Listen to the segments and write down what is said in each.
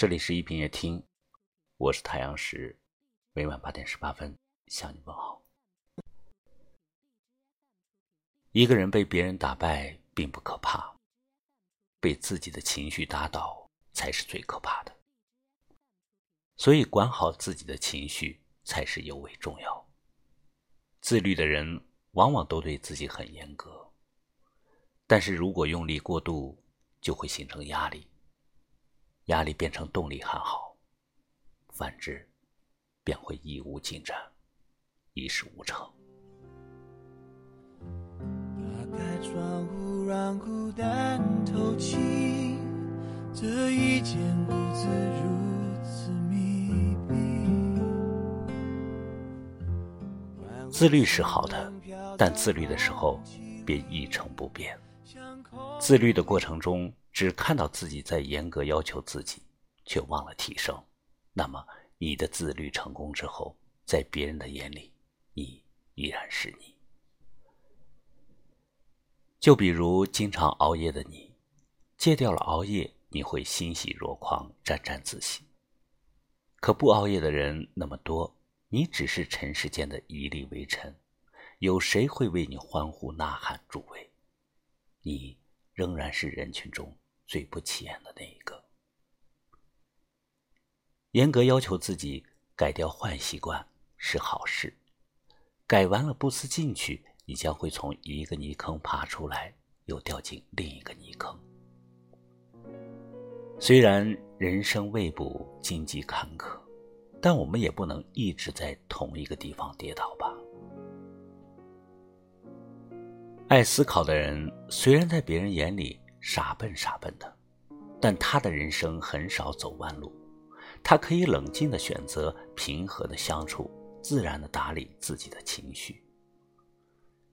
这里是一品夜听，我是太阳石，每晚八点十八分向你问好。一个人被别人打败并不可怕，被自己的情绪打倒才是最可怕的。所以，管好自己的情绪才是尤为重要。自律的人往往都对自己很严格，但是如果用力过度，就会形成压力。压力变成动力还好，反之，便会一无进展，一事无成。打开窗户，让孤单透气，这一间屋子如此密闭。自律是好的，但自律的时候别一成不变。自律的过程中。只看到自己在严格要求自己，却忘了提升，那么你的自律成功之后，在别人的眼里，你依然是你。就比如经常熬夜的你，戒掉了熬夜，你会欣喜若狂、沾沾自喜。可不熬夜的人那么多，你只是尘世间的一粒微尘，有谁会为你欢呼呐喊助威？你仍然是人群中。最不起眼的那一个，严格要求自己改掉坏习惯是好事，改完了不思进取，你将会从一个泥坑爬出来，又掉进另一个泥坑。虽然人生未卜，荆棘坎坷，但我们也不能一直在同一个地方跌倒吧。爱思考的人，虽然在别人眼里。傻笨傻笨的，但他的人生很少走弯路，他可以冷静的选择，平和的相处，自然的打理自己的情绪。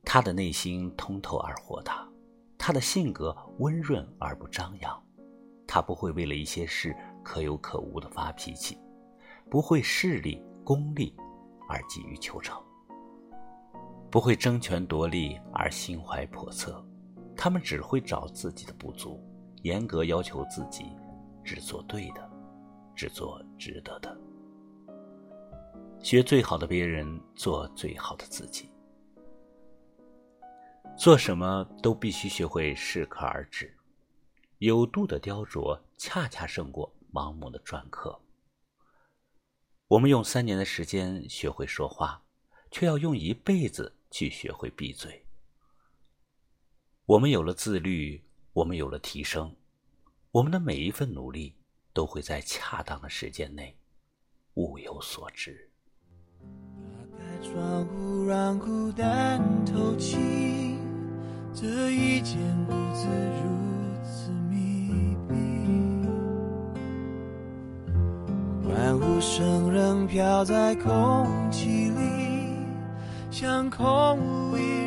他的内心通透而豁达，他的性格温润而不张扬，他不会为了一些事可有可无的发脾气，不会势利功利而急于求成，不会争权夺利而心怀叵测。他们只会找自己的不足，严格要求自己，只做对的，只做值得的。学最好的别人，做最好的自己。做什么都必须学会适可而止，有度的雕琢，恰恰胜过盲目的篆刻。我们用三年的时间学会说话，却要用一辈子去学会闭嘴。我们有了自律，我们有了提升，我们的每一份努力都会在恰当的时间内物有所值。打开窗户，让孤单透气，这一间屋子如此密闭，欢呼声仍飘在空气里，像空无一人。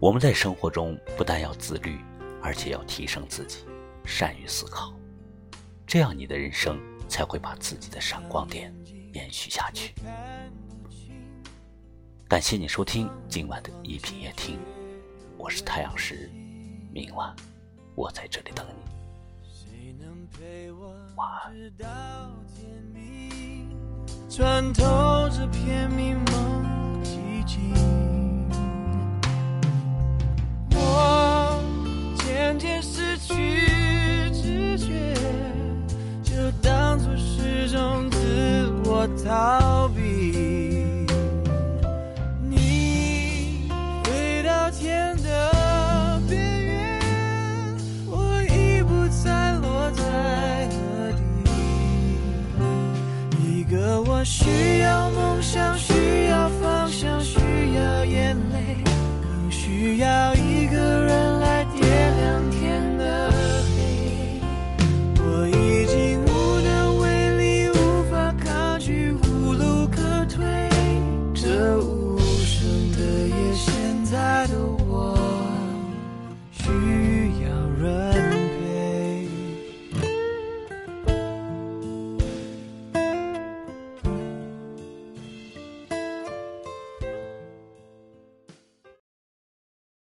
我们在生活中不但要自律，而且要提升自己，善于思考，这样你的人生才会把自己的闪光点延续下去。感谢你收听今晚的一品夜听，我是太阳石，明晚我在这里等你。晚安。穿透这片迷蒙寂静，我渐渐失去知觉，就当作是种自我逃